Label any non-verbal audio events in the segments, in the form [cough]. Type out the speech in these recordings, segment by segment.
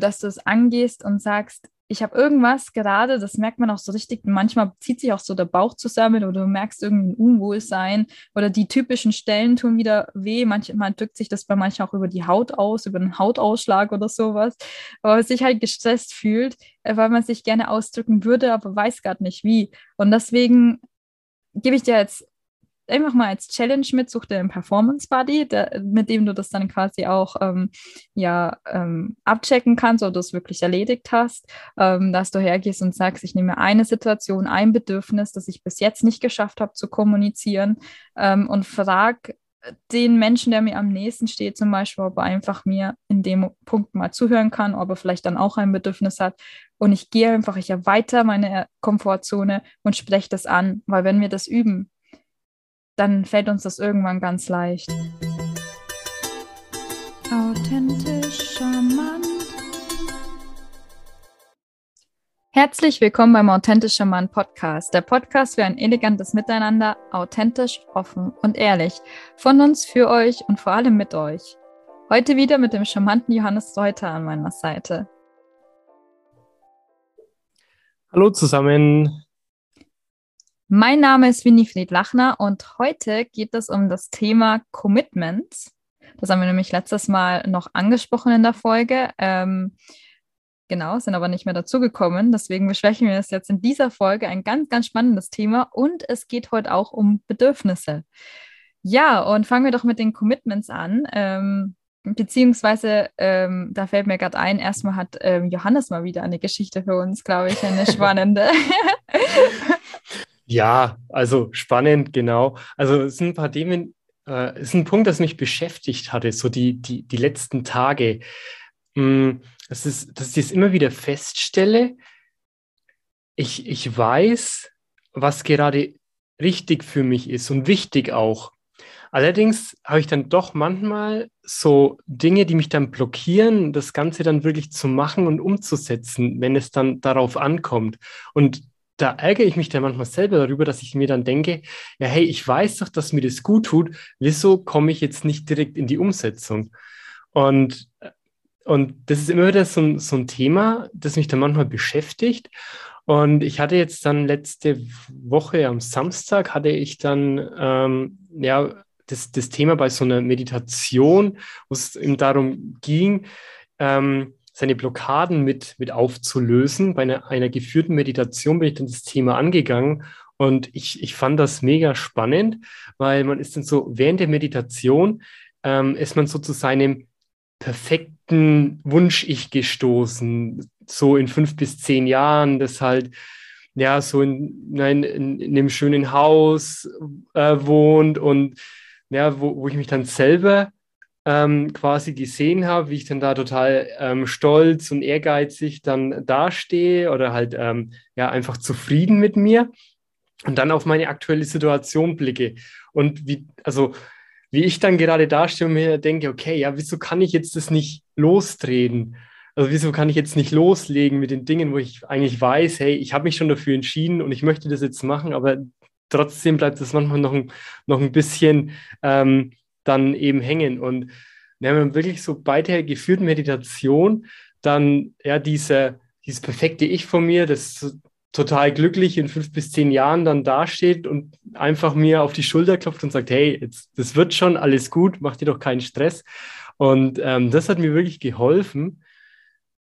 dass du es angehst und sagst, ich habe irgendwas gerade, das merkt man auch so richtig, manchmal zieht sich auch so der Bauch zusammen oder du merkst irgendwie ein Unwohlsein oder die typischen Stellen tun wieder weh. Manchmal drückt sich das bei manchen auch über die Haut aus, über einen Hautausschlag oder sowas, aber man sich halt gestresst fühlt, äh, weil man sich gerne ausdrücken würde, aber weiß gerade nicht wie. Und deswegen gebe ich dir jetzt einfach mal als Challenge mit, such dir einen Performance Buddy, mit dem du das dann quasi auch ähm, ja, ähm, abchecken kannst, ob du es wirklich erledigt hast, ähm, dass du hergehst und sagst, ich nehme eine Situation, ein Bedürfnis, das ich bis jetzt nicht geschafft habe zu kommunizieren ähm, und frag den Menschen, der mir am nächsten steht, zum Beispiel, ob er einfach mir in dem Punkt mal zuhören kann, ob er vielleicht dann auch ein Bedürfnis hat. Und ich gehe einfach, ich erweitere meine Komfortzone und spreche das an, weil wenn wir das üben, dann fällt uns das irgendwann ganz leicht. Authentisch charmant. Herzlich willkommen beim Authentischer Mann Podcast, der Podcast für ein elegantes Miteinander, authentisch, offen und ehrlich. Von uns für euch und vor allem mit euch. Heute wieder mit dem charmanten Johannes Reuter an meiner Seite. Hallo zusammen. Mein Name ist Winifred Lachner und heute geht es um das Thema Commitment. Das haben wir nämlich letztes Mal noch angesprochen in der Folge. Ähm, genau, sind aber nicht mehr dazugekommen. Deswegen besprechen wir es jetzt in dieser Folge. Ein ganz, ganz spannendes Thema und es geht heute auch um Bedürfnisse. Ja, und fangen wir doch mit den Commitments an. Ähm, beziehungsweise, ähm, da fällt mir gerade ein, erstmal hat ähm, Johannes mal wieder eine Geschichte für uns, glaube ich, eine [laughs] spannende. [laughs] Ja, also spannend, genau. Also es sind ein paar Themen, äh, ist ein Punkt, das mich beschäftigt hatte, so die, die, die letzten Tage. Mm, das ist, dass ich es immer wieder feststelle, ich, ich weiß, was gerade richtig für mich ist und wichtig auch. Allerdings habe ich dann doch manchmal so Dinge, die mich dann blockieren, das Ganze dann wirklich zu machen und umzusetzen, wenn es dann darauf ankommt. Und da ärgere ich mich dann manchmal selber darüber, dass ich mir dann denke, ja, hey, ich weiß doch, dass mir das gut tut, wieso komme ich jetzt nicht direkt in die Umsetzung? Und, und das ist immer wieder so, so ein Thema, das mich dann manchmal beschäftigt. Und ich hatte jetzt dann letzte Woche am Samstag, hatte ich dann, ähm, ja, das, das Thema bei so einer Meditation, wo es eben darum ging, ähm, seine Blockaden mit, mit aufzulösen. Bei einer, einer geführten Meditation bin ich dann das Thema angegangen und ich, ich fand das mega spannend, weil man ist dann so, während der Meditation ähm, ist man so zu seinem perfekten Wunsch-Ich gestoßen, so in fünf bis zehn Jahren, das halt ja so in, nein, in, in einem schönen Haus äh, wohnt und ja, wo, wo ich mich dann selber ähm, quasi gesehen habe, wie ich dann da total ähm, stolz und ehrgeizig dann dastehe oder halt ähm, ja einfach zufrieden mit mir und dann auf meine aktuelle Situation blicke und wie, also wie ich dann gerade dastehe und mir denke, okay, ja, wieso kann ich jetzt das nicht lostreten? Also wieso kann ich jetzt nicht loslegen mit den Dingen, wo ich eigentlich weiß, hey, ich habe mich schon dafür entschieden und ich möchte das jetzt machen, aber trotzdem bleibt es manchmal noch ein, noch ein bisschen ähm, dann eben hängen. Und wenn man wirklich so bei der geführten Meditation dann ja diese, dieses perfekte Ich von mir, das total glücklich in fünf bis zehn Jahren dann dasteht und einfach mir auf die Schulter klopft und sagt, hey, jetzt, das wird schon, alles gut, mach dir doch keinen Stress. Und ähm, das hat mir wirklich geholfen,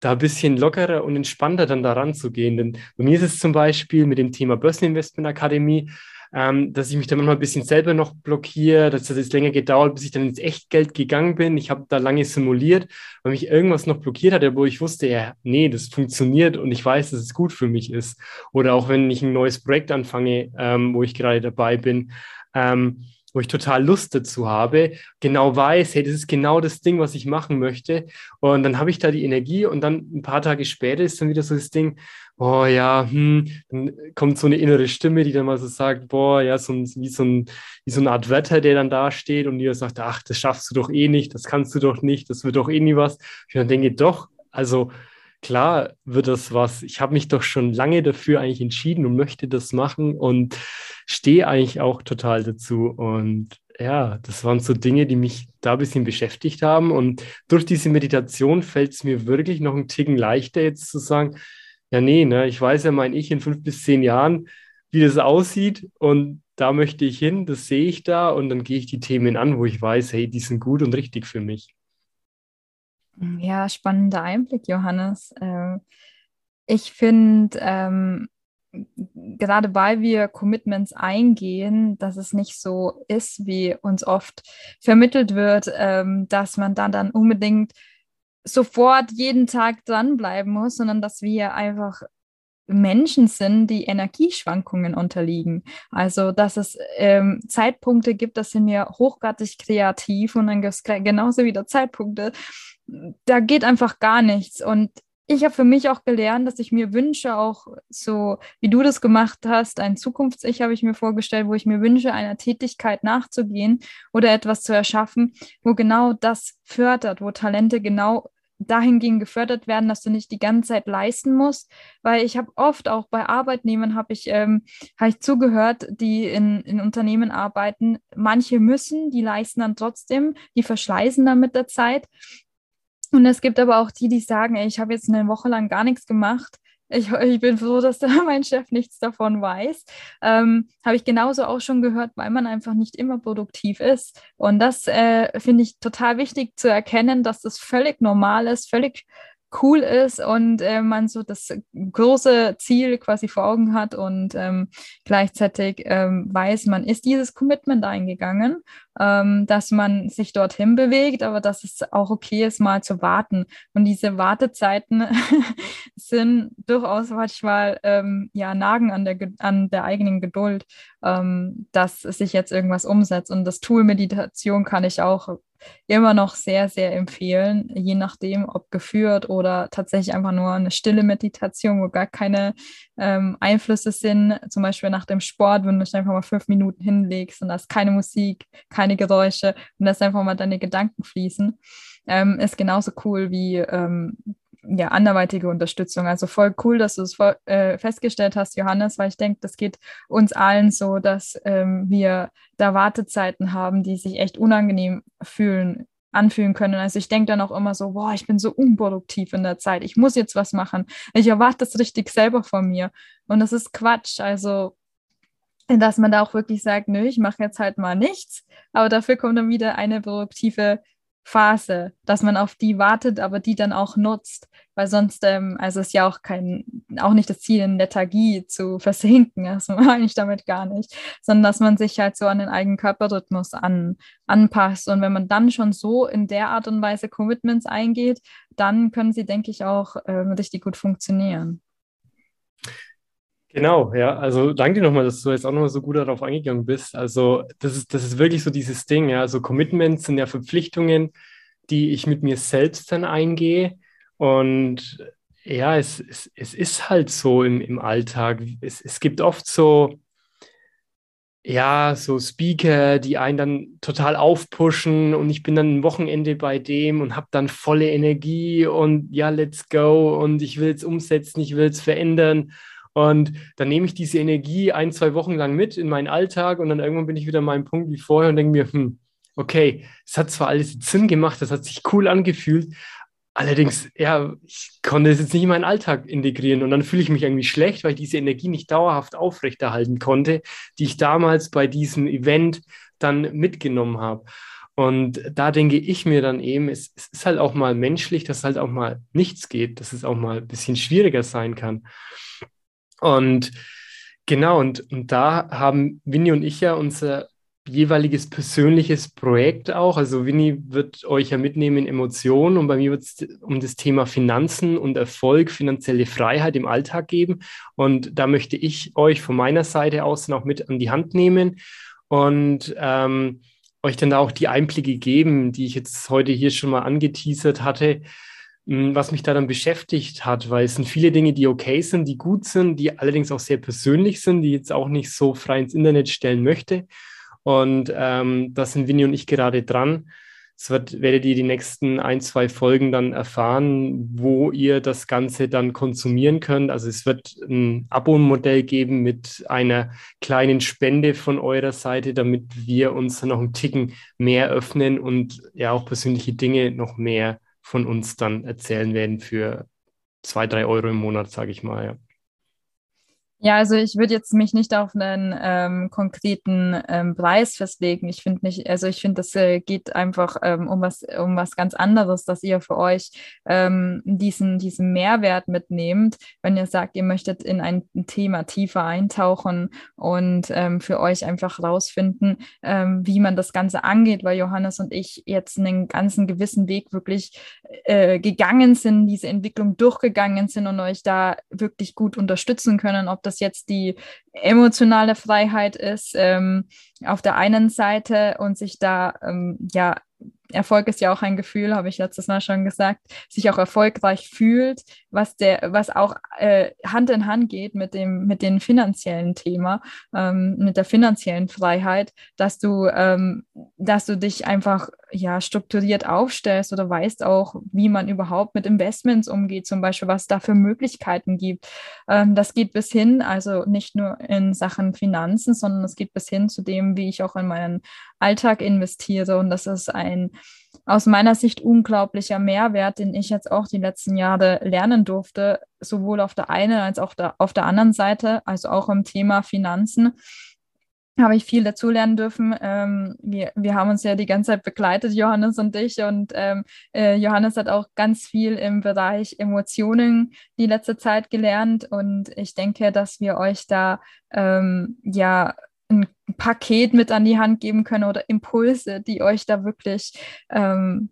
da ein bisschen lockerer und entspannter dann daran zu gehen. Denn bei mir ist es zum Beispiel mit dem Thema Börseninvestment Akademie, ähm, dass ich mich da manchmal ein bisschen selber noch blockiere, dass das jetzt länger gedauert, bis ich dann ins Echtgeld gegangen bin. Ich habe da lange simuliert, weil mich irgendwas noch blockiert hat, wo ich wusste, ja, nee, das funktioniert und ich weiß, dass es gut für mich ist. Oder auch wenn ich ein neues Projekt anfange, ähm, wo ich gerade dabei bin, ähm, wo ich total Lust dazu habe, genau weiß, hey, das ist genau das Ding, was ich machen möchte. Und dann habe ich da die Energie und dann ein paar Tage später ist dann wieder so das Ding, oh ja, hm, dann kommt so eine innere Stimme, die dann mal so sagt, boah, ja, so ein, wie, so ein, wie so eine Art Wetter, der dann da steht und dir sagt, ach, das schaffst du doch eh nicht, das kannst du doch nicht, das wird doch eh nie was. Ich dann denke, doch, also klar wird das was. Ich habe mich doch schon lange dafür eigentlich entschieden und möchte das machen und stehe eigentlich auch total dazu. Und ja, das waren so Dinge, die mich da ein bisschen beschäftigt haben. Und durch diese Meditation fällt es mir wirklich noch einen Ticken leichter, jetzt zu sagen, ja, nee, ne, ich weiß ja mein Ich in fünf bis zehn Jahren, wie das aussieht. Und da möchte ich hin, das sehe ich da und dann gehe ich die Themen an, wo ich weiß, hey, die sind gut und richtig für mich. Ja, spannender Einblick, Johannes. Ähm, ich finde, ähm, gerade weil wir Commitments eingehen, dass es nicht so ist, wie uns oft vermittelt wird, ähm, dass man dann, dann unbedingt sofort jeden Tag dranbleiben muss, sondern dass wir einfach Menschen sind, die Energieschwankungen unterliegen. Also, dass es ähm, Zeitpunkte gibt, das sind wir hochgradig kreativ und dann gibt es genauso wieder Zeitpunkte, da geht einfach gar nichts. Und ich habe für mich auch gelernt, dass ich mir wünsche, auch so wie du das gemacht hast, ein Zukunfts-Ich habe ich mir vorgestellt, wo ich mir wünsche, einer Tätigkeit nachzugehen oder etwas zu erschaffen, wo genau das fördert, wo Talente genau dahingehend gefördert werden, dass du nicht die ganze Zeit leisten musst, weil ich habe oft auch bei Arbeitnehmern habe ich, ähm, hab ich zugehört, die in, in Unternehmen arbeiten. Manche müssen, die leisten dann trotzdem, die verschleißen dann mit der Zeit und es gibt aber auch die, die sagen, ey, ich habe jetzt eine Woche lang gar nichts gemacht. Ich, ich bin froh, dass da [laughs] mein Chef nichts davon weiß. Ähm, habe ich genauso auch schon gehört, weil man einfach nicht immer produktiv ist. Und das äh, finde ich total wichtig zu erkennen, dass das völlig normal ist, völlig cool ist und äh, man so das große Ziel quasi vor Augen hat und ähm, gleichzeitig ähm, weiß, man ist dieses Commitment eingegangen, ähm, dass man sich dorthin bewegt, aber dass es auch okay ist, mal zu warten. Und diese Wartezeiten [laughs] sind durchaus manchmal ähm, ja nagen an der, an der eigenen Geduld, ähm, dass sich jetzt irgendwas umsetzt. Und das Tool Meditation kann ich auch immer noch sehr, sehr empfehlen, je nachdem, ob geführt oder tatsächlich einfach nur eine stille Meditation, wo gar keine ähm, Einflüsse sind. Zum Beispiel nach dem Sport, wenn du dich einfach mal fünf Minuten hinlegst und da ist keine Musik, keine Geräusche und lässt einfach mal deine Gedanken fließen, ähm, ist genauso cool wie ähm, ja, anderweitige Unterstützung. Also voll cool, dass du es äh, festgestellt hast, Johannes, weil ich denke, das geht uns allen so, dass ähm, wir da Wartezeiten haben, die sich echt unangenehm fühlen, anfühlen können. Also ich denke dann auch immer so, boah, ich bin so unproduktiv in der Zeit, ich muss jetzt was machen. Ich erwarte das richtig selber von mir. Und das ist Quatsch. Also dass man da auch wirklich sagt, nö, ich mache jetzt halt mal nichts, aber dafür kommt dann wieder eine produktive Phase, dass man auf die wartet, aber die dann auch nutzt, weil sonst, ähm, also ist ja auch kein, auch nicht das Ziel, in Lethargie zu versinken, das [laughs] meine ich damit gar nicht, sondern dass man sich halt so an den eigenen Körperrhythmus an, anpasst. Und wenn man dann schon so in der Art und Weise Commitments eingeht, dann können sie, denke ich, auch ähm, richtig gut funktionieren. Genau, ja, also danke nochmal, dass du jetzt auch nochmal so gut darauf eingegangen bist. Also das ist, das ist wirklich so dieses Ding, ja, also Commitments sind ja Verpflichtungen, die ich mit mir selbst dann eingehe und ja, es, es, es ist halt so im, im Alltag. Es, es gibt oft so, ja, so Speaker, die einen dann total aufpushen und ich bin dann ein Wochenende bei dem und habe dann volle Energie und ja, let's go und ich will es umsetzen, ich will es verändern. Und dann nehme ich diese Energie ein, zwei Wochen lang mit in meinen Alltag und dann irgendwann bin ich wieder an meinem Punkt wie vorher und denke mir, hm, okay, es hat zwar alles Sinn gemacht, das hat sich cool angefühlt, allerdings, ja, ich konnte es jetzt nicht in meinen Alltag integrieren und dann fühle ich mich irgendwie schlecht, weil ich diese Energie nicht dauerhaft aufrechterhalten konnte, die ich damals bei diesem Event dann mitgenommen habe. Und da denke ich mir dann eben, es, es, ist halt auch mal menschlich, dass halt auch mal nichts geht, dass es auch mal ein bisschen schwieriger sein kann. Und genau, und, und da haben Winnie und ich ja unser jeweiliges persönliches Projekt auch. Also Winnie wird euch ja mitnehmen in Emotionen und bei mir wird es um das Thema Finanzen und Erfolg, finanzielle Freiheit im Alltag geben. Und da möchte ich euch von meiner Seite aus auch mit an die Hand nehmen und ähm, euch dann auch die Einblicke geben, die ich jetzt heute hier schon mal angeteasert hatte, was mich da dann beschäftigt hat, weil es sind viele Dinge, die okay sind, die gut sind, die allerdings auch sehr persönlich sind, die jetzt auch nicht so frei ins Internet stellen möchte. Und ähm, da sind Winnie und ich gerade dran, Es wird, werdet ihr die nächsten ein, zwei Folgen dann erfahren, wo ihr das Ganze dann konsumieren könnt. Also es wird ein Abo-Modell geben mit einer kleinen Spende von eurer Seite, damit wir uns noch einen Ticken mehr öffnen und ja auch persönliche Dinge noch mehr von uns dann erzählen werden für zwei, drei Euro im Monat, sage ich mal. Ja. Also ich würde jetzt mich nicht auf einen ähm, konkreten ähm, Preis festlegen. Ich finde nicht, also ich finde, das äh, geht einfach ähm, um was, um was ganz anderes, dass ihr für euch ähm, diesen, diesen Mehrwert mitnehmt, wenn ihr sagt, ihr möchtet in ein Thema tiefer eintauchen und ähm, für euch einfach rausfinden, ähm, wie man das Ganze angeht, weil Johannes und ich jetzt einen ganzen gewissen Weg wirklich äh, gegangen sind, diese Entwicklung durchgegangen sind und euch da wirklich gut unterstützen können, ob das das jetzt die emotionale Freiheit ist ähm, auf der einen Seite und sich da ähm, ja Erfolg ist ja auch ein Gefühl, habe ich letztes Mal schon gesagt, sich auch erfolgreich fühlt, was der, was auch äh, Hand in Hand geht mit dem, mit dem finanziellen Thema, ähm, mit der finanziellen Freiheit, dass du, ähm, dass du dich einfach ja strukturiert aufstellst oder weißt auch, wie man überhaupt mit Investments umgeht, zum Beispiel, was da für Möglichkeiten gibt. Ähm, das geht bis hin, also nicht nur in Sachen Finanzen, sondern es geht bis hin zu dem, wie ich auch in meinen Alltag investiere. Und das ist ein aus meiner Sicht unglaublicher Mehrwert, den ich jetzt auch die letzten Jahre lernen durfte, sowohl auf der einen als auch da, auf der anderen Seite, also auch im Thema Finanzen habe ich viel dazu lernen dürfen. Ähm, wir, wir haben uns ja die ganze Zeit begleitet, Johannes und ich. Und ähm, äh, Johannes hat auch ganz viel im Bereich Emotionen die letzte Zeit gelernt. Und ich denke, dass wir euch da ähm, ja ein Paket mit an die Hand geben können oder Impulse, die euch da wirklich ähm,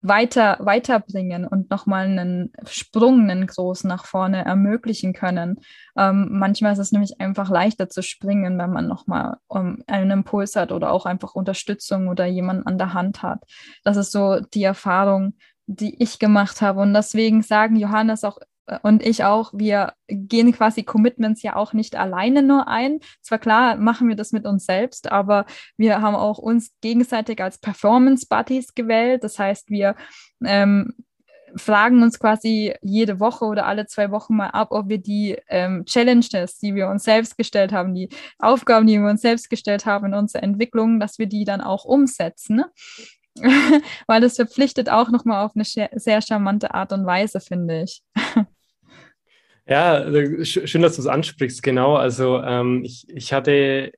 weiter, weiterbringen und nochmal einen Sprung, einen großen nach vorne ermöglichen können. Ähm, manchmal ist es nämlich einfach leichter zu springen, wenn man nochmal um, einen Impuls hat oder auch einfach Unterstützung oder jemanden an der Hand hat. Das ist so die Erfahrung, die ich gemacht habe. Und deswegen sagen Johannes auch und ich auch, wir gehen quasi Commitments ja auch nicht alleine nur ein. Zwar klar machen wir das mit uns selbst, aber wir haben auch uns gegenseitig als Performance Buddies gewählt. Das heißt, wir ähm, fragen uns quasi jede Woche oder alle zwei Wochen mal ab, ob wir die ähm, Challenges, die wir uns selbst gestellt haben, die Aufgaben, die wir uns selbst gestellt haben in unserer Entwicklung, dass wir die dann auch umsetzen. [laughs] Weil das verpflichtet auch nochmal auf eine sehr charmante Art und Weise, finde ich. Ja, schön, dass du es ansprichst, genau. Also ähm, ich, ich hatte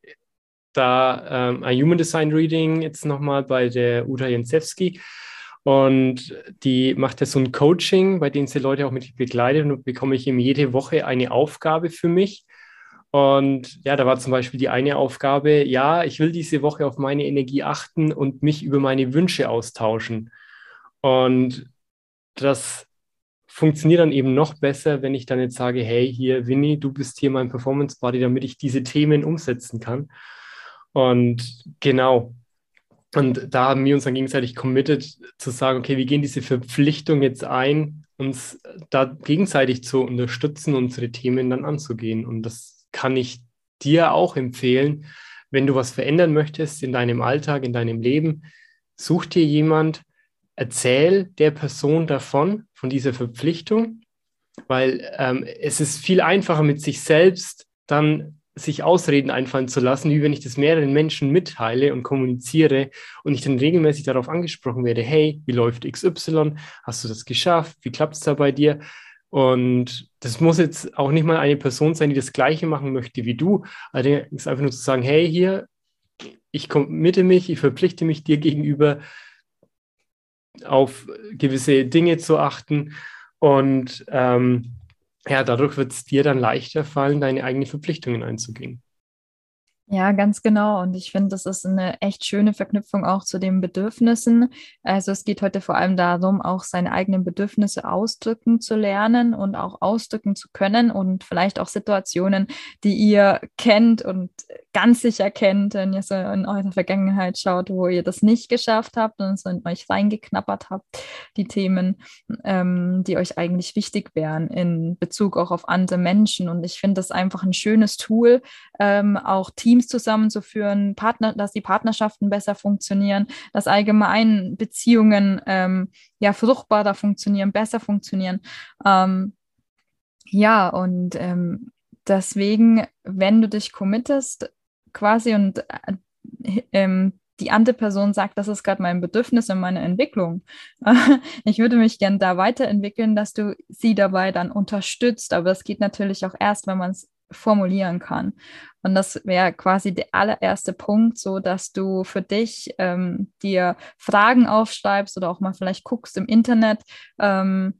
da ähm, ein Human Design Reading jetzt nochmal bei der Uta Jensewski und die macht ja so ein Coaching, bei dem sie Leute auch mit begleitet und bekomme ich eben jede Woche eine Aufgabe für mich. Und ja, da war zum Beispiel die eine Aufgabe, ja, ich will diese Woche auf meine Energie achten und mich über meine Wünsche austauschen. Und das funktioniert dann eben noch besser, wenn ich dann jetzt sage, hey, hier, Winnie, du bist hier mein Performance Buddy, damit ich diese Themen umsetzen kann. Und genau. Und da haben wir uns dann gegenseitig committed zu sagen, okay, wir gehen diese Verpflichtung jetzt ein, uns da gegenseitig zu unterstützen, unsere Themen dann anzugehen. Und das kann ich dir auch empfehlen, wenn du was verändern möchtest in deinem Alltag, in deinem Leben, such dir jemand, erzähl der Person davon, von dieser Verpflichtung, weil ähm, es ist viel einfacher mit sich selbst dann sich Ausreden einfallen zu lassen, wie wenn ich das mehreren Menschen mitteile und kommuniziere und ich dann regelmäßig darauf angesprochen werde, hey, wie läuft XY? Hast du das geschafft? Wie klappt es da bei dir? Und das muss jetzt auch nicht mal eine Person sein, die das Gleiche machen möchte wie du. Allerdings einfach nur zu sagen, hey, hier, ich committe mich, ich verpflichte mich dir gegenüber, auf gewisse Dinge zu achten. Und ähm, ja, dadurch wird es dir dann leichter fallen, deine eigenen Verpflichtungen einzugehen. Ja, ganz genau. Und ich finde, das ist eine echt schöne Verknüpfung auch zu den Bedürfnissen. Also es geht heute vor allem darum, auch seine eigenen Bedürfnisse ausdrücken zu lernen und auch ausdrücken zu können und vielleicht auch Situationen, die ihr kennt und ganz sicher kennt, wenn ihr so in eure Vergangenheit schaut, wo ihr das nicht geschafft habt und so in euch reingeknappert habt, die Themen, ähm, die euch eigentlich wichtig wären in Bezug auch auf andere Menschen. Und ich finde das einfach ein schönes Tool, ähm, auch Teams Teams zusammenzuführen, Partner, dass die Partnerschaften besser funktionieren, dass allgemein Beziehungen ähm, ja fruchtbarer funktionieren, besser funktionieren. Ähm, ja, und ähm, deswegen, wenn du dich committest, quasi und äh, ähm, die andere Person sagt, das ist gerade mein Bedürfnis und meine Entwicklung. [laughs] ich würde mich gerne da weiterentwickeln, dass du sie dabei dann unterstützt. Aber das geht natürlich auch erst, wenn man es formulieren kann. Und das wäre quasi der allererste Punkt, so dass du für dich ähm, dir Fragen aufschreibst oder auch mal vielleicht guckst im Internet. Ähm,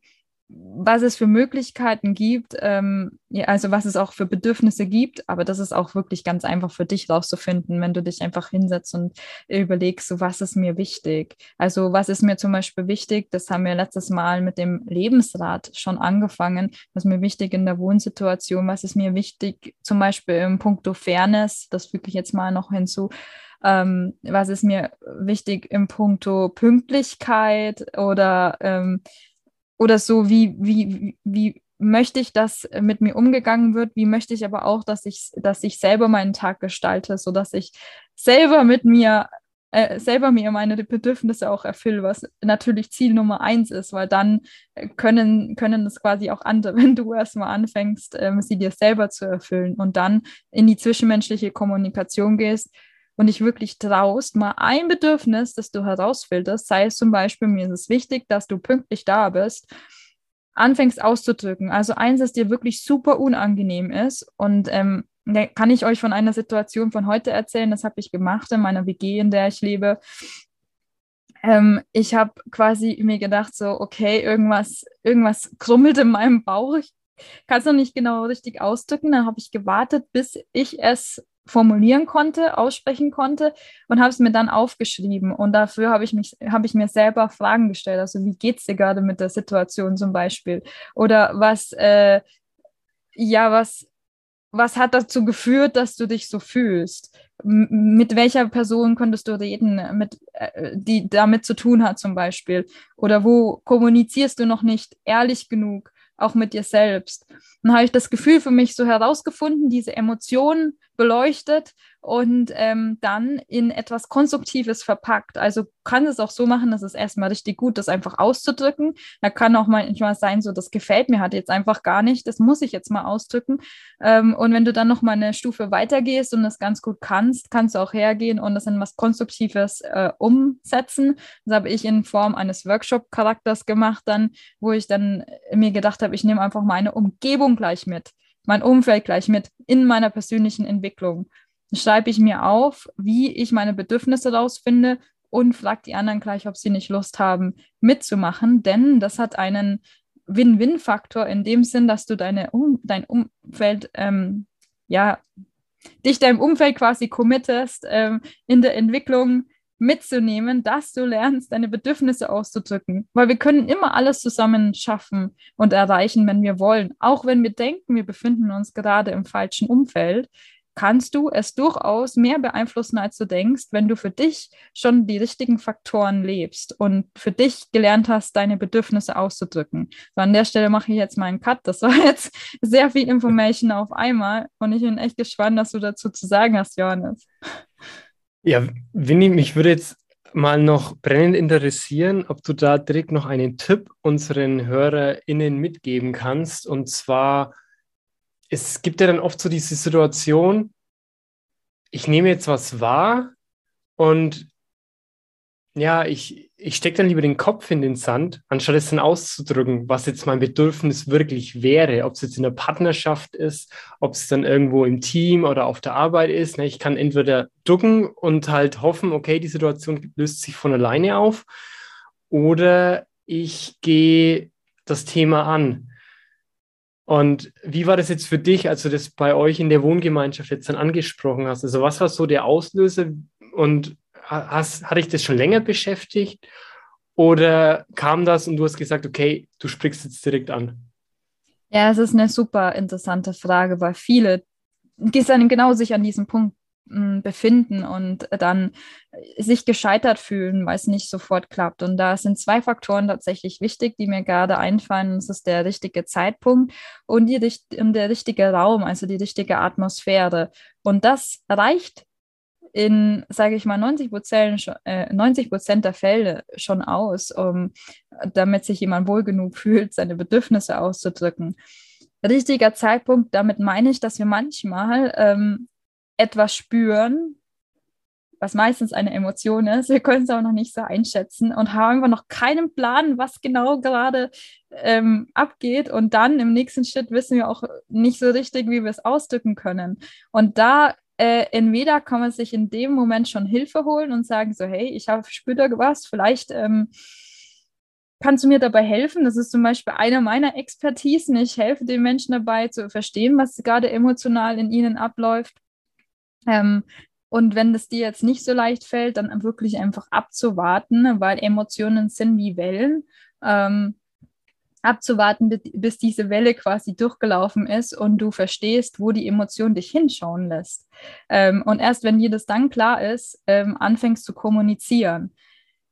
was es für Möglichkeiten gibt, ähm, ja, also was es auch für Bedürfnisse gibt, aber das ist auch wirklich ganz einfach für dich rauszufinden, wenn du dich einfach hinsetzt und überlegst, so was ist mir wichtig. Also was ist mir zum Beispiel wichtig, das haben wir letztes Mal mit dem Lebensrat schon angefangen, was mir wichtig in der Wohnsituation, was ist mir wichtig zum Beispiel im Punkto Fairness, das füge ich jetzt mal noch hinzu, ähm, was ist mir wichtig im Punkto Pünktlichkeit oder ähm, oder so, wie, wie, wie möchte ich, dass mit mir umgegangen wird, wie möchte ich aber auch, dass ich, dass ich selber meinen Tag gestalte, sodass ich selber mit mir, äh, selber mir meine Bedürfnisse auch erfülle, was natürlich Ziel Nummer eins ist, weil dann können, können es quasi auch andere, [laughs] wenn du erstmal anfängst, äh, sie dir selber zu erfüllen und dann in die zwischenmenschliche Kommunikation gehst, und dich wirklich traust, mal ein Bedürfnis, das du herausfilterst, sei es zum Beispiel, mir ist es wichtig, dass du pünktlich da bist, anfängst auszudrücken. Also eins, das dir wirklich super unangenehm ist und ähm, da kann ich euch von einer Situation von heute erzählen, das habe ich gemacht in meiner WG, in der ich lebe. Ähm, ich habe quasi mir gedacht, so, okay, irgendwas, irgendwas krummelt in meinem Bauch. Ich kann es noch nicht genau richtig ausdrücken. Dann habe ich gewartet, bis ich es formulieren konnte, aussprechen konnte und habe es mir dann aufgeschrieben. Und dafür habe ich habe ich mir selber Fragen gestellt. Also wie geht es dir gerade mit der Situation zum Beispiel? Oder was, äh, ja, was, was hat dazu geführt, dass du dich so fühlst? Mit welcher Person könntest du reden, mit, äh, die damit zu tun hat zum Beispiel? Oder wo kommunizierst du noch nicht ehrlich genug? Auch mit dir selbst. Dann habe ich das Gefühl für mich so herausgefunden, diese Emotionen beleuchtet und ähm, dann in etwas Konstruktives verpackt. Also kann es auch so machen, dass es erstmal richtig gut ist, einfach auszudrücken. Da kann auch manchmal sein, so das gefällt mir halt jetzt einfach gar nicht, das muss ich jetzt mal ausdrücken. Ähm, und wenn du dann noch mal eine Stufe weitergehst und das ganz gut kannst, kannst du auch hergehen und das in was Konstruktives äh, umsetzen. Das habe ich in Form eines Workshop-Charakters gemacht dann, wo ich dann mir gedacht habe, ich nehme einfach meine Umgebung gleich mit mein Umfeld gleich mit in meiner persönlichen Entwicklung schreibe ich mir auf, wie ich meine Bedürfnisse rausfinde und frage die anderen gleich, ob sie nicht Lust haben, mitzumachen, denn das hat einen Win-Win-Faktor in dem Sinn, dass du deine um, dein Umfeld, ähm, ja, dich deinem Umfeld quasi committest, ähm, in der Entwicklung mitzunehmen, dass du lernst, deine Bedürfnisse auszudrücken. Weil wir können immer alles zusammen schaffen und erreichen, wenn wir wollen. Auch wenn wir denken, wir befinden uns gerade im falschen Umfeld, kannst du es durchaus mehr beeinflussen, als du denkst, wenn du für dich schon die richtigen Faktoren lebst und für dich gelernt hast, deine Bedürfnisse auszudrücken. So an der Stelle mache ich jetzt mal einen Cut. Das war [laughs] jetzt sehr viel Information auf einmal und ich bin echt gespannt, was du dazu zu sagen hast, Johannes. Ja, Winnie, mich würde jetzt mal noch brennend interessieren, ob du da direkt noch einen Tipp unseren HörerInnen mitgeben kannst. Und zwar, es gibt ja dann oft so diese Situation, ich nehme jetzt was wahr und ja, ich, ich stecke dann lieber den Kopf in den Sand, anstatt es dann auszudrücken, was jetzt mein Bedürfnis wirklich wäre, ob es jetzt in der Partnerschaft ist, ob es dann irgendwo im Team oder auf der Arbeit ist. Ne? Ich kann entweder ducken und halt hoffen, okay, die Situation löst sich von alleine auf, oder ich gehe das Thema an. Und wie war das jetzt für dich, als du das bei euch in der Wohngemeinschaft jetzt dann angesprochen hast? Also was war so der Auslöser und hast, hat dich das schon länger beschäftigt oder kam das und du hast gesagt, okay, du sprichst jetzt direkt an? Ja, es ist eine super interessante Frage, weil viele die dann genau sich an diesem Punkt befinden und dann sich gescheitert fühlen, weil es nicht sofort klappt. Und da sind zwei Faktoren tatsächlich wichtig, die mir gerade einfallen. Das ist der richtige Zeitpunkt und, die, der richtige Raum, also die richtige Atmosphäre. Und das reicht in, sage ich mal, 90 Prozent, äh, 90 Prozent der Fälle schon aus, um, damit sich jemand wohl genug fühlt, seine Bedürfnisse auszudrücken. Richtiger Zeitpunkt, damit meine ich, dass wir manchmal ähm, etwas spüren, was meistens eine Emotion ist. Wir können es auch noch nicht so einschätzen und haben einfach noch keinen Plan, was genau gerade ähm, abgeht. Und dann im nächsten Schritt wissen wir auch nicht so richtig, wie wir es ausdrücken können. Und da äh, entweder kann man sich in dem Moment schon Hilfe holen und sagen so, hey, ich habe da was, vielleicht ähm, kannst du mir dabei helfen? Das ist zum Beispiel eine meiner Expertisen. Ich helfe den Menschen dabei zu verstehen, was gerade emotional in ihnen abläuft. Ähm, und wenn das dir jetzt nicht so leicht fällt, dann wirklich einfach abzuwarten, weil Emotionen sind wie Wellen. Ähm, abzuwarten, bis diese Welle quasi durchgelaufen ist und du verstehst, wo die Emotion dich hinschauen lässt. Ähm, und erst wenn dir das dann klar ist, ähm, anfängst zu kommunizieren.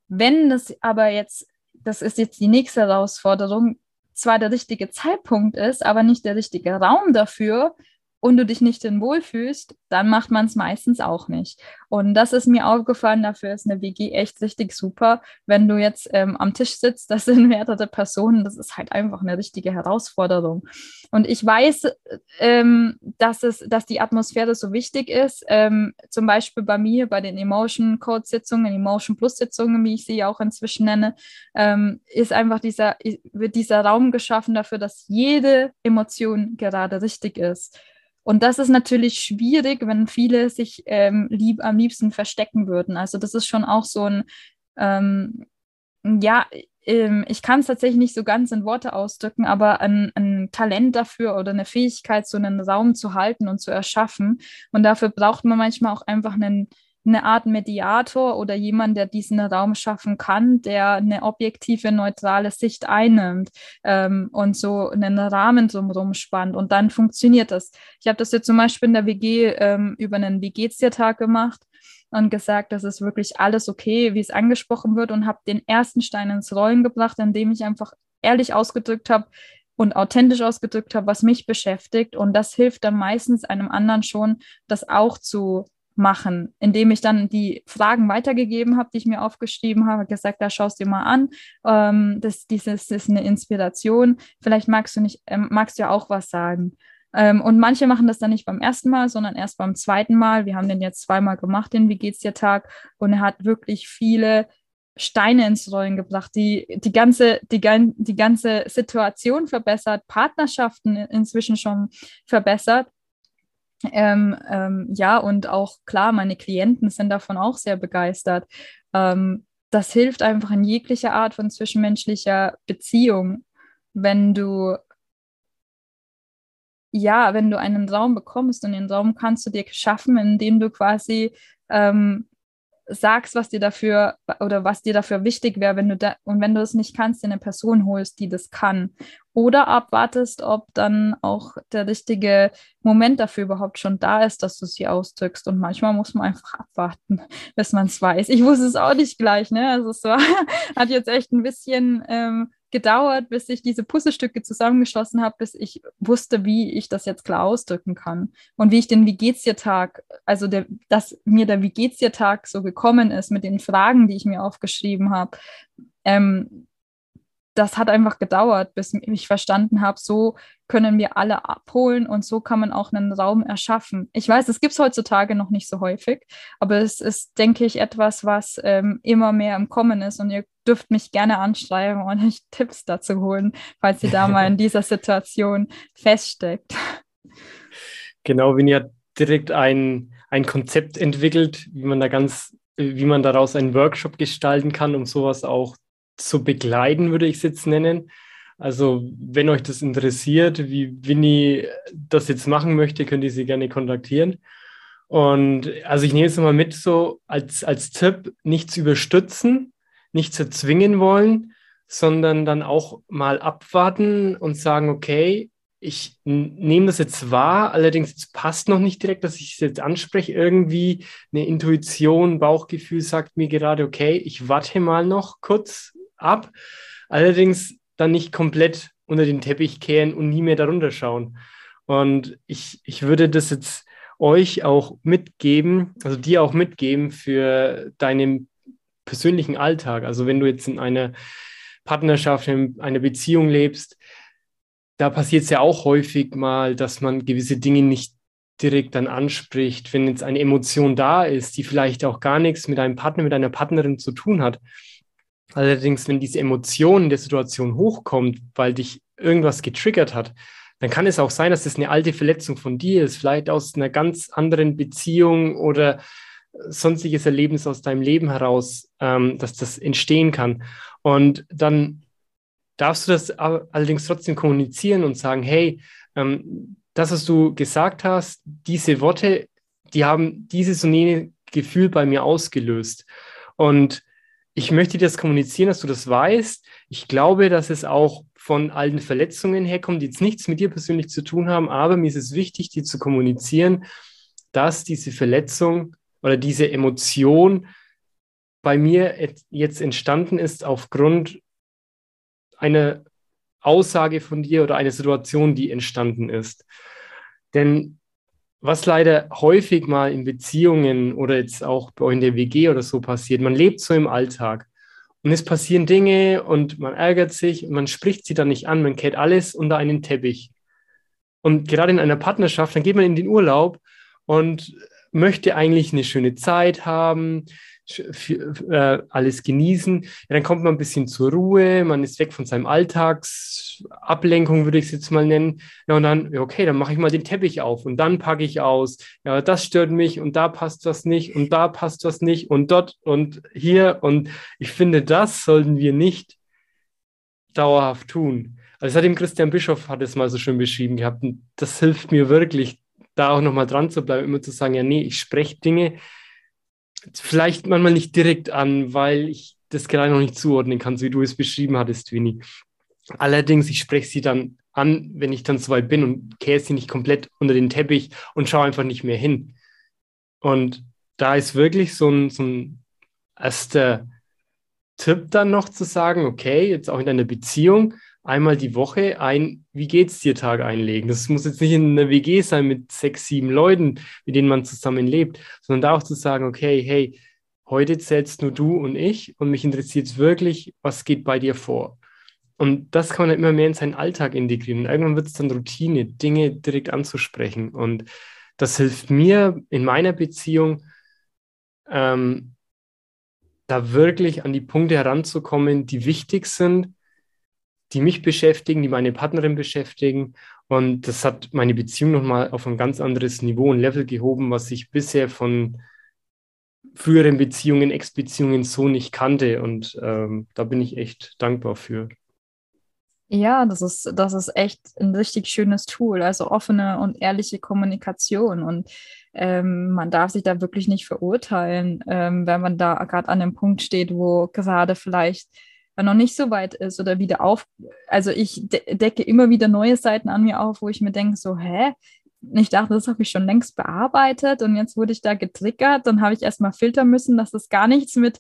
Wenn das aber jetzt, das ist jetzt die nächste Herausforderung, zwar der richtige Zeitpunkt ist, aber nicht der richtige Raum dafür, und du dich nicht in wohlfühlst, dann macht man es meistens auch nicht. Und das ist mir aufgefallen, dafür ist eine WG echt richtig super. Wenn du jetzt ähm, am Tisch sitzt, [laughs] das sind mehrere Personen, das ist halt einfach eine richtige Herausforderung. Und ich weiß, ähm, dass, es, dass die Atmosphäre so wichtig ist. Ähm, zum Beispiel bei mir, bei den Emotion Code Sitzungen, Emotion Plus Sitzungen, wie ich sie auch inzwischen nenne, ähm, ist einfach dieser, wird dieser Raum geschaffen dafür, dass jede Emotion gerade richtig ist. Und das ist natürlich schwierig, wenn viele sich ähm, lieb, am liebsten verstecken würden. Also das ist schon auch so ein, ähm, ja, ähm, ich kann es tatsächlich nicht so ganz in Worte ausdrücken, aber ein, ein, Talent dafür oder eine Fähigkeit, so einen Raum zu halten und zu erschaffen. Und dafür braucht man manchmal auch einfach einen eine Art Mediator oder jemand, der diesen Raum schaffen kann, der eine objektive, neutrale Sicht einnimmt ähm, und so einen Rahmen drumherum spannt. Und dann funktioniert das. Ich habe das jetzt zum Beispiel in der WG ähm, über einen WG-Tag gemacht und gesagt, das ist wirklich alles okay, wie es angesprochen wird und habe den ersten Stein ins Rollen gebracht, indem ich einfach ehrlich ausgedrückt habe, und authentisch ausgedrückt habe, was mich beschäftigt. Und das hilft dann meistens einem anderen schon, das auch zu machen, indem ich dann die Fragen weitergegeben habe, die ich mir aufgeschrieben habe, gesagt, da schaust du dir mal an, ähm, das, dieses ist eine Inspiration, vielleicht magst du nicht, ähm, magst du ja auch was sagen. Ähm, und manche machen das dann nicht beim ersten Mal, sondern erst beim zweiten Mal. Wir haben den jetzt zweimal gemacht, den Wie geht's dir Tag, und er hat wirklich viele Steine ins Rollen gebracht, die die ganze, die, die ganze Situation verbessert, Partnerschaften inzwischen schon verbessert. Ähm, ähm, ja, und auch klar, meine Klienten sind davon auch sehr begeistert. Ähm, das hilft einfach in jeglicher Art von zwischenmenschlicher Beziehung, wenn du ja, wenn du einen Raum bekommst und den Raum kannst du dir schaffen, indem du quasi ähm, sagst, was dir dafür oder was dir dafür wichtig wäre, wenn du da und wenn du es nicht kannst, dir eine Person holst, die das kann. Oder abwartest, ob dann auch der richtige Moment dafür überhaupt schon da ist, dass du sie ausdrückst. Und manchmal muss man einfach abwarten, bis man es weiß. Ich wusste es auch nicht gleich, ne? Also es war, [laughs] hat jetzt echt ein bisschen ähm, gedauert, bis ich diese Puzzlestücke zusammengeschlossen habe, bis ich wusste, wie ich das jetzt klar ausdrücken kann und wie ich den Wie geht's dir Tag, also der, dass mir der Wie geht's dir Tag so gekommen ist mit den Fragen, die ich mir aufgeschrieben habe. Ähm, das hat einfach gedauert, bis ich verstanden habe, so können wir alle abholen und so kann man auch einen Raum erschaffen. Ich weiß, es gibt es heutzutage noch nicht so häufig, aber es ist, denke ich, etwas, was ähm, immer mehr im Kommen ist und ihr dürft mich gerne anschreiben und euch [laughs] Tipps dazu holen, falls ihr da mal in [laughs] dieser Situation feststeckt. Genau, wenn ihr direkt ein, ein Konzept entwickelt, wie man da ganz, wie man daraus einen Workshop gestalten kann, um sowas auch zu begleiten, würde ich es jetzt nennen. Also, wenn euch das interessiert, wie Winnie das jetzt machen möchte, könnt ihr sie gerne kontaktieren. Und also ich nehme es mal mit, so als, als Tipp, nichts überstützen, nichts erzwingen wollen, sondern dann auch mal abwarten und sagen, okay, ich nehme das jetzt wahr, allerdings passt noch nicht direkt, dass ich es jetzt anspreche. Irgendwie eine Intuition, Bauchgefühl sagt mir gerade, okay, ich warte mal noch kurz ab. Allerdings dann nicht komplett unter den Teppich kehren und nie mehr darunter schauen. Und ich, ich würde das jetzt euch auch mitgeben, also dir auch mitgeben für deinen persönlichen Alltag. Also wenn du jetzt in einer Partnerschaft, in einer Beziehung lebst, da passiert es ja auch häufig mal, dass man gewisse Dinge nicht direkt dann anspricht, wenn jetzt eine Emotion da ist, die vielleicht auch gar nichts mit einem Partner, mit einer Partnerin zu tun hat. Allerdings, wenn diese Emotion in der Situation hochkommt, weil dich irgendwas getriggert hat, dann kann es auch sein, dass es eine alte Verletzung von dir ist, vielleicht aus einer ganz anderen Beziehung oder sonstiges Erlebnis aus deinem Leben heraus, ähm, dass das entstehen kann. Und dann darfst du das allerdings trotzdem kommunizieren und sagen, hey, ähm, das, was du gesagt hast, diese Worte, die haben dieses und jene Gefühl bei mir ausgelöst. Und ich möchte dir das kommunizieren, dass du das weißt. Ich glaube, dass es auch von allen Verletzungen herkommt, die jetzt nichts mit dir persönlich zu tun haben, aber mir ist es wichtig, dir zu kommunizieren, dass diese Verletzung oder diese Emotion bei mir jetzt entstanden ist aufgrund eine Aussage von dir oder eine Situation, die entstanden ist. Denn was leider häufig mal in Beziehungen oder jetzt auch bei in der WG oder so passiert, man lebt so im Alltag und es passieren Dinge und man ärgert sich und man spricht sie dann nicht an, man kehrt alles unter einen Teppich. Und gerade in einer Partnerschaft, dann geht man in den Urlaub und möchte eigentlich eine schöne Zeit haben, äh, alles genießen. Ja, dann kommt man ein bisschen zur Ruhe, man ist weg von seinem Alltagsablenkung, würde ich es jetzt mal nennen. Ja, und dann, okay, dann mache ich mal den Teppich auf und dann packe ich aus. Ja, das stört mich und da passt was nicht und da passt was nicht und dort und hier. Und ich finde, das sollten wir nicht dauerhaft tun. Also, das hat ihm Christian Bischof hat es mal so schön beschrieben gehabt. Und das hilft mir wirklich, da auch nochmal dran zu bleiben, immer zu sagen, ja, nee, ich spreche Dinge, vielleicht manchmal nicht direkt an, weil ich das gerade noch nicht zuordnen kann, so wie du es beschrieben hattest, Winnie. Allerdings, ich spreche sie dann an, wenn ich dann soweit bin und kehre sie nicht komplett unter den Teppich und schaue einfach nicht mehr hin. Und da ist wirklich so ein, so ein erster Tipp dann noch zu sagen, okay, jetzt auch in einer Beziehung, einmal die Woche ein Wie geht's dir Tag einlegen. Das muss jetzt nicht in einer WG sein mit sechs, sieben Leuten, mit denen man zusammen lebt, sondern da auch zu sagen, okay, hey, heute zählst nur du und ich und mich interessiert es wirklich, was geht bei dir vor. Und das kann man dann immer mehr in seinen Alltag integrieren. Und irgendwann wird es dann Routine, Dinge direkt anzusprechen. Und das hilft mir in meiner Beziehung, ähm, da wirklich an die Punkte heranzukommen, die wichtig sind die mich beschäftigen, die meine Partnerin beschäftigen. Und das hat meine Beziehung nochmal auf ein ganz anderes Niveau und Level gehoben, was ich bisher von früheren Beziehungen, Ex-Beziehungen so nicht kannte. Und ähm, da bin ich echt dankbar für. Ja, das ist, das ist echt ein richtig schönes Tool, also offene und ehrliche Kommunikation. Und ähm, man darf sich da wirklich nicht verurteilen, ähm, wenn man da gerade an dem Punkt steht, wo gerade vielleicht noch nicht so weit ist oder wieder auf. Also ich de decke immer wieder neue Seiten an mir auf, wo ich mir denke, so, hä? Ich dachte, das habe ich schon längst bearbeitet und jetzt wurde ich da getriggert. Dann habe ich erstmal filtern müssen, dass das gar nichts mit,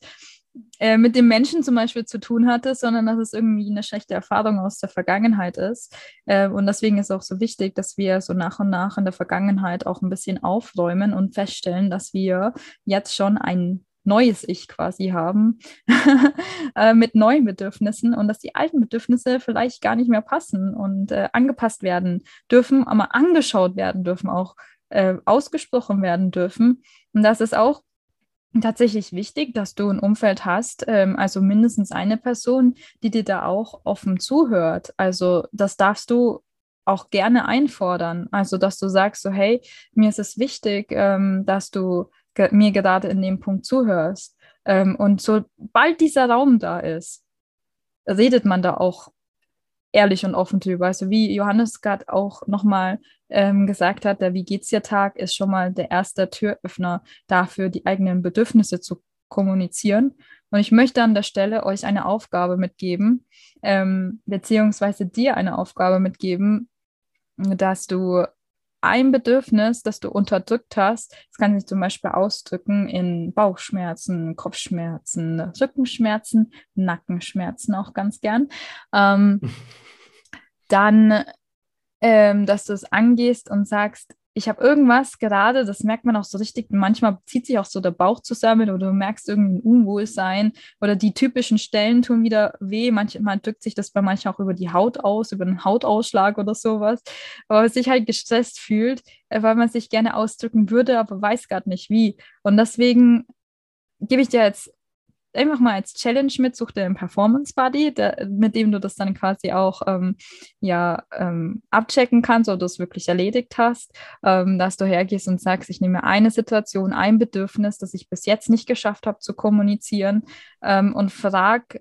äh, mit dem Menschen zum Beispiel zu tun hatte, sondern dass es irgendwie eine schlechte Erfahrung aus der Vergangenheit ist. Äh, und deswegen ist es auch so wichtig, dass wir so nach und nach in der Vergangenheit auch ein bisschen aufräumen und feststellen, dass wir jetzt schon ein neues Ich quasi haben [laughs] äh, mit neuen Bedürfnissen und dass die alten Bedürfnisse vielleicht gar nicht mehr passen und äh, angepasst werden dürfen, aber angeschaut werden dürfen, auch äh, ausgesprochen werden dürfen. Und das ist auch tatsächlich wichtig, dass du ein Umfeld hast, ähm, also mindestens eine Person, die dir da auch offen zuhört. Also das darfst du auch gerne einfordern. Also, dass du sagst, so, hey, mir ist es wichtig, ähm, dass du ge mir gerade in dem Punkt zuhörst. Ähm, und sobald dieser Raum da ist, redet man da auch ehrlich und offen drüber. Also wie Johannes gerade auch nochmal ähm, gesagt hat, der Wie geht's dir Tag ist schon mal der erste Türöffner dafür, die eigenen Bedürfnisse zu kommunizieren. Und ich möchte an der Stelle euch eine Aufgabe mitgeben, ähm, beziehungsweise dir eine Aufgabe mitgeben, dass du ein Bedürfnis, das du unterdrückt hast, das kann sich zum Beispiel ausdrücken in Bauchschmerzen, Kopfschmerzen, Rückenschmerzen, Nackenschmerzen auch ganz gern. Ähm, [laughs] dann, ähm, dass du es angehst und sagst, ich habe irgendwas gerade, das merkt man auch so richtig, manchmal zieht sich auch so der Bauch zusammen oder du merkst irgendwie ein Unwohlsein oder die typischen Stellen tun wieder weh. Manchmal drückt sich das bei manchen auch über die Haut aus, über einen Hautausschlag oder sowas. Aber man sich halt gestresst fühlt, äh, weil man sich gerne ausdrücken würde, aber weiß gerade nicht wie. Und deswegen gebe ich dir jetzt einfach mal als Challenge mit, such dir einen Performance Buddy, der, mit dem du das dann quasi auch ähm, ja, ähm, abchecken kannst, du es wirklich erledigt hast, ähm, dass du hergehst und sagst, ich nehme eine Situation, ein Bedürfnis, das ich bis jetzt nicht geschafft habe zu kommunizieren ähm, und frag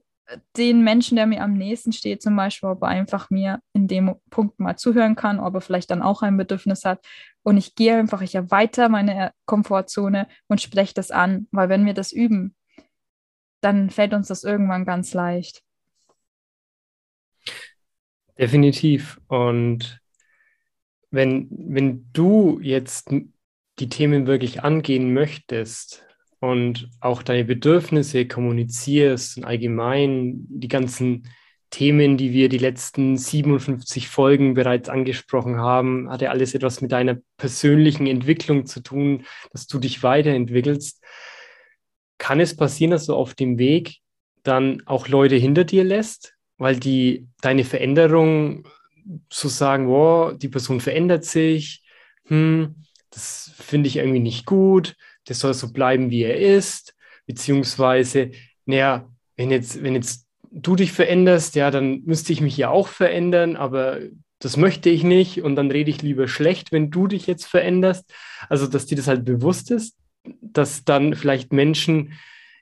den Menschen, der mir am nächsten steht, zum Beispiel, ob er einfach mir in dem Punkt mal zuhören kann, ob er vielleicht dann auch ein Bedürfnis hat. Und ich gehe einfach, ich erweitere meine Komfortzone und spreche das an, weil wenn wir das üben, dann fällt uns das irgendwann ganz leicht. Definitiv. Und wenn, wenn du jetzt die Themen wirklich angehen möchtest und auch deine Bedürfnisse kommunizierst und allgemein die ganzen Themen, die wir die letzten 57 Folgen bereits angesprochen haben, hat ja alles etwas mit deiner persönlichen Entwicklung zu tun, dass du dich weiterentwickelst kann es passieren, dass du auf dem Weg dann auch Leute hinter dir lässt, weil die deine Veränderung so sagen, wow, die Person verändert sich, hm, das finde ich irgendwie nicht gut, das soll so bleiben, wie er ist, beziehungsweise, naja, wenn jetzt, wenn jetzt du dich veränderst, ja, dann müsste ich mich ja auch verändern, aber das möchte ich nicht und dann rede ich lieber schlecht, wenn du dich jetzt veränderst. Also, dass dir das halt bewusst ist, dass dann vielleicht Menschen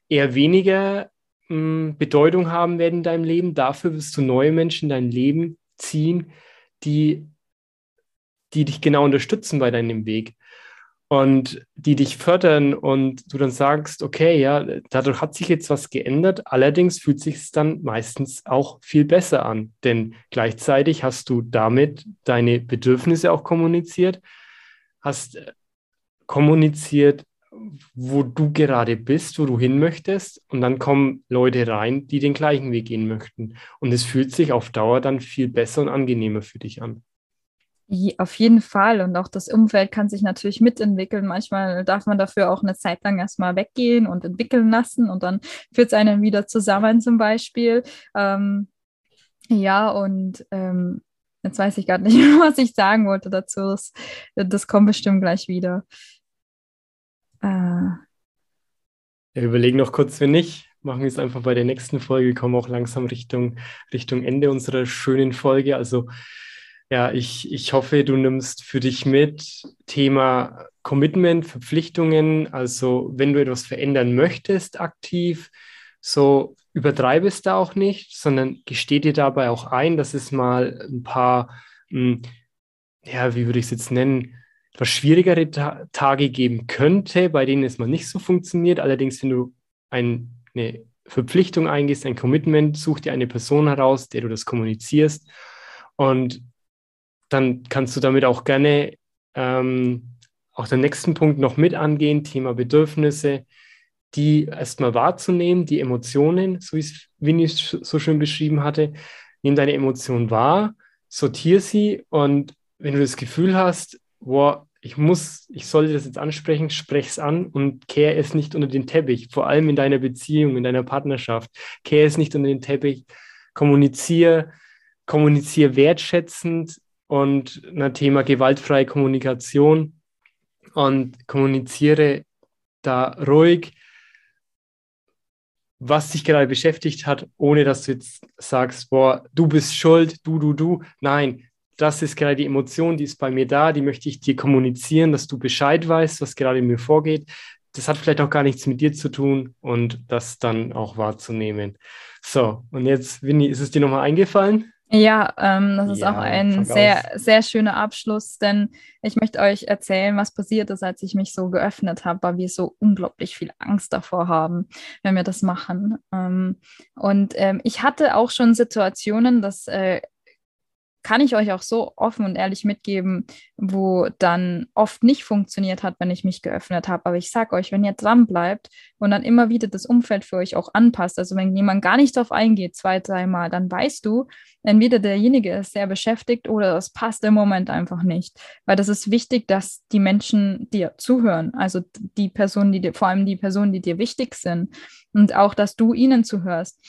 eher weniger mh, hm, Bedeutung haben werden in deinem Leben. Dafür wirst du neue Menschen in dein Leben ziehen, die, die dich genau unterstützen bei deinem Weg und die dich fördern und du dann sagst, okay, ja, dadurch hat sich jetzt was geändert. Allerdings fühlt sich es dann meistens auch viel besser an, denn gleichzeitig hast du damit deine Bedürfnisse auch kommuniziert, hast kommuniziert, wo du gerade bist, wo du hin möchtest. Und dann kommen Leute rein, die den gleichen Weg gehen möchten. Und es fühlt sich auf Dauer dann viel besser und angenehmer für dich an. Auf jeden Fall. Und auch das Umfeld kann sich natürlich mitentwickeln. Manchmal darf man dafür auch eine Zeit lang erstmal weggehen und entwickeln lassen und dann führt es einen wieder zusammen zum Beispiel. Ähm, ja, und ähm, jetzt weiß ich gerade nicht, [laughs] was ich sagen wollte dazu. Das, das kommt bestimmt gleich wieder. Äh, ja, überlegen noch kurz, wenn nicht, machen wir es einfach bei der nächsten Folge, kommen auch langsam Richtung, Richtung Ende unserer schönen Folge. Also ja, ich, ich hoffe, du nimmst für dich mit Thema Commitment, Verpflichtungen. Also wenn du etwas verändern möchtest aktiv, so übertreibe es da auch nicht, sondern gesteh dir dabei auch ein, dass es mal ein paar, hm, ja, wie würde ich es jetzt nennen, etwas schwierigere Ta Tage geben könnte, bei denen es mal nicht so funktioniert. Allerdings, wenn du ein, eine Verpflichtung eingehst, ein Commitment, such dir eine Person heraus, der du das kommunizierst und dann kannst du damit auch gerne ähm, auch den nächsten Punkt noch mit angehen, Thema Bedürfnisse, die erstmal wahrzunehmen, die Emotionen, so wie es Winnie so schön beschrieben hatte. Nimm deine Emotionen wahr, sortiere sie und wenn du das Gefühl hast, boah, ich muss, ich sollte das jetzt ansprechen, sprech es an und kehre es nicht unter den Teppich, vor allem in deiner Beziehung, in deiner Partnerschaft. Kehre es nicht unter den Teppich, kommuniziere, kommuniziere wertschätzend und ein Thema gewaltfreie Kommunikation und kommuniziere da ruhig, was dich gerade beschäftigt hat, ohne dass du jetzt sagst, boah, du bist schuld, du, du, du. Nein, das ist gerade die Emotion, die ist bei mir da, die möchte ich dir kommunizieren, dass du Bescheid weißt, was gerade in mir vorgeht. Das hat vielleicht auch gar nichts mit dir zu tun und das dann auch wahrzunehmen. So, und jetzt, Winnie, ist es dir nochmal eingefallen? Ja, ähm, das ist ja, auch ein sehr, sehr schöner Abschluss, denn ich möchte euch erzählen, was passiert ist, als ich mich so geöffnet habe, weil wir so unglaublich viel Angst davor haben, wenn wir das machen. Ähm, und ähm, ich hatte auch schon Situationen, dass äh, kann ich euch auch so offen und ehrlich mitgeben, wo dann oft nicht funktioniert hat, wenn ich mich geöffnet habe. Aber ich sage euch, wenn ihr dran bleibt und dann immer wieder das Umfeld für euch auch anpasst, also wenn jemand gar nicht darauf eingeht, zwei, dreimal, dann weißt du, entweder derjenige ist sehr beschäftigt oder es passt im Moment einfach nicht. Weil das ist wichtig, dass die Menschen dir zuhören, also die Personen, die dir, vor allem die Personen, die dir wichtig sind und auch, dass du ihnen zuhörst.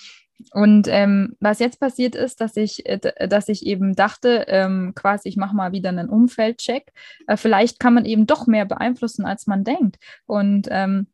Und ähm, was jetzt passiert ist, dass ich, äh, dass ich eben dachte, ähm, quasi, ich mache mal wieder einen Umfeldcheck. Äh, vielleicht kann man eben doch mehr beeinflussen, als man denkt. Und ähm,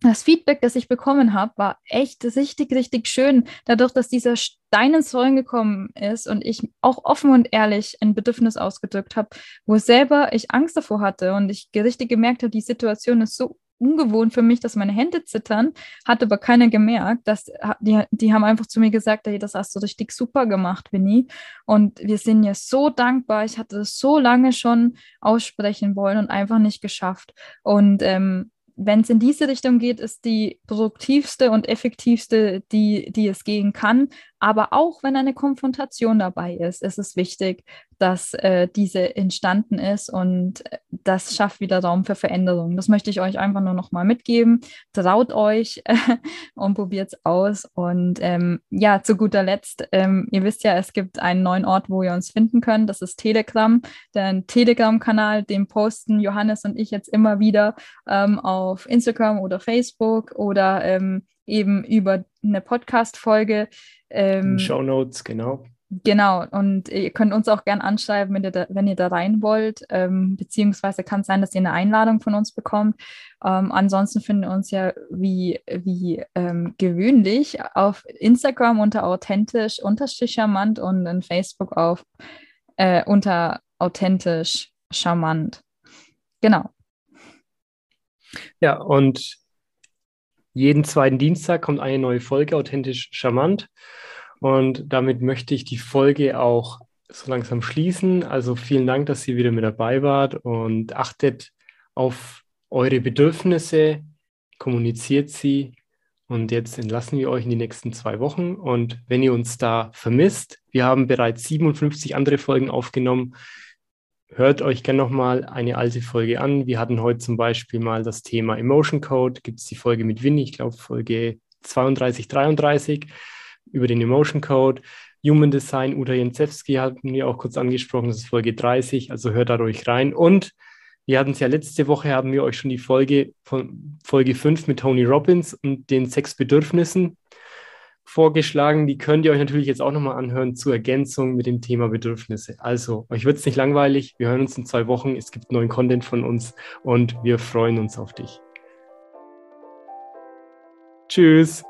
das Feedback, das ich bekommen habe, war echt richtig, richtig schön. Dadurch, dass dieser Stein ins Rollen gekommen ist und ich auch offen und ehrlich ein Bedürfnis ausgedrückt habe, wo selber ich Angst davor hatte und ich richtig gemerkt habe, die Situation ist so ungewohnt für mich, dass meine Hände zittern, hat aber keiner gemerkt. Dass, die, die haben einfach zu mir gesagt, hey, das hast du richtig super gemacht, Winnie. Und wir sind dir so dankbar. Ich hatte das so lange schon aussprechen wollen und einfach nicht geschafft. Und ähm, wenn es in diese Richtung geht, ist die produktivste und effektivste, die, die es gehen kann. Aber auch wenn eine Konfrontation dabei ist, ist es wichtig, dass äh, diese entstanden ist und äh, das schafft wieder Raum für Veränderung. Das möchte ich euch einfach nur noch mal mitgeben. Traut euch äh, [laughs] und probiert es aus. Und ähm, ja, zu guter Letzt, ähm, ihr wisst ja, es gibt einen neuen Ort, wo ihr uns finden könnt. Das ist Telegram. Der Telegram-Kanal, den posten Johannes und ich jetzt immer wieder ähm, auf Instagram oder Facebook oder ähm, eben über eine Podcast-Folge. Ähm, Show Notes, genau. Genau, und ihr könnt uns auch gern anschreiben, wenn ihr da, wenn ihr da rein wollt, ähm, beziehungsweise kann es sein, dass ihr eine Einladung von uns bekommt. Ähm, ansonsten finden wir uns ja wie, wie ähm, gewöhnlich auf Instagram unter authentisch unterstrich charmant und in Facebook auf äh, unter authentisch charmant. Genau. Ja, und jeden zweiten Dienstag kommt eine neue Folge authentisch charmant. Und damit möchte ich die Folge auch so langsam schließen. Also vielen Dank, dass ihr wieder mit dabei wart und achtet auf eure Bedürfnisse, kommuniziert sie. Und jetzt entlassen wir euch in die nächsten zwei Wochen. Und wenn ihr uns da vermisst, wir haben bereits 57 andere Folgen aufgenommen. Hört euch gerne nochmal eine alte Folge an. Wir hatten heute zum Beispiel mal das Thema Emotion Code. Gibt es die Folge mit Winnie, ich glaube Folge 32, 33 über den Emotion Code. Human Design, Uta Jensewski hatten wir auch kurz angesprochen, das ist Folge 30, also hört da ruhig rein. Und wir hatten es ja letzte Woche, haben wir euch schon die Folge von Folge 5 mit Tony Robbins und den sechs Bedürfnissen vorgeschlagen. Die könnt ihr euch natürlich jetzt auch nochmal anhören zur Ergänzung mit dem Thema Bedürfnisse. Also, euch wird es nicht langweilig. Wir hören uns in zwei Wochen. Es gibt neuen Content von uns und wir freuen uns auf dich. Tschüss.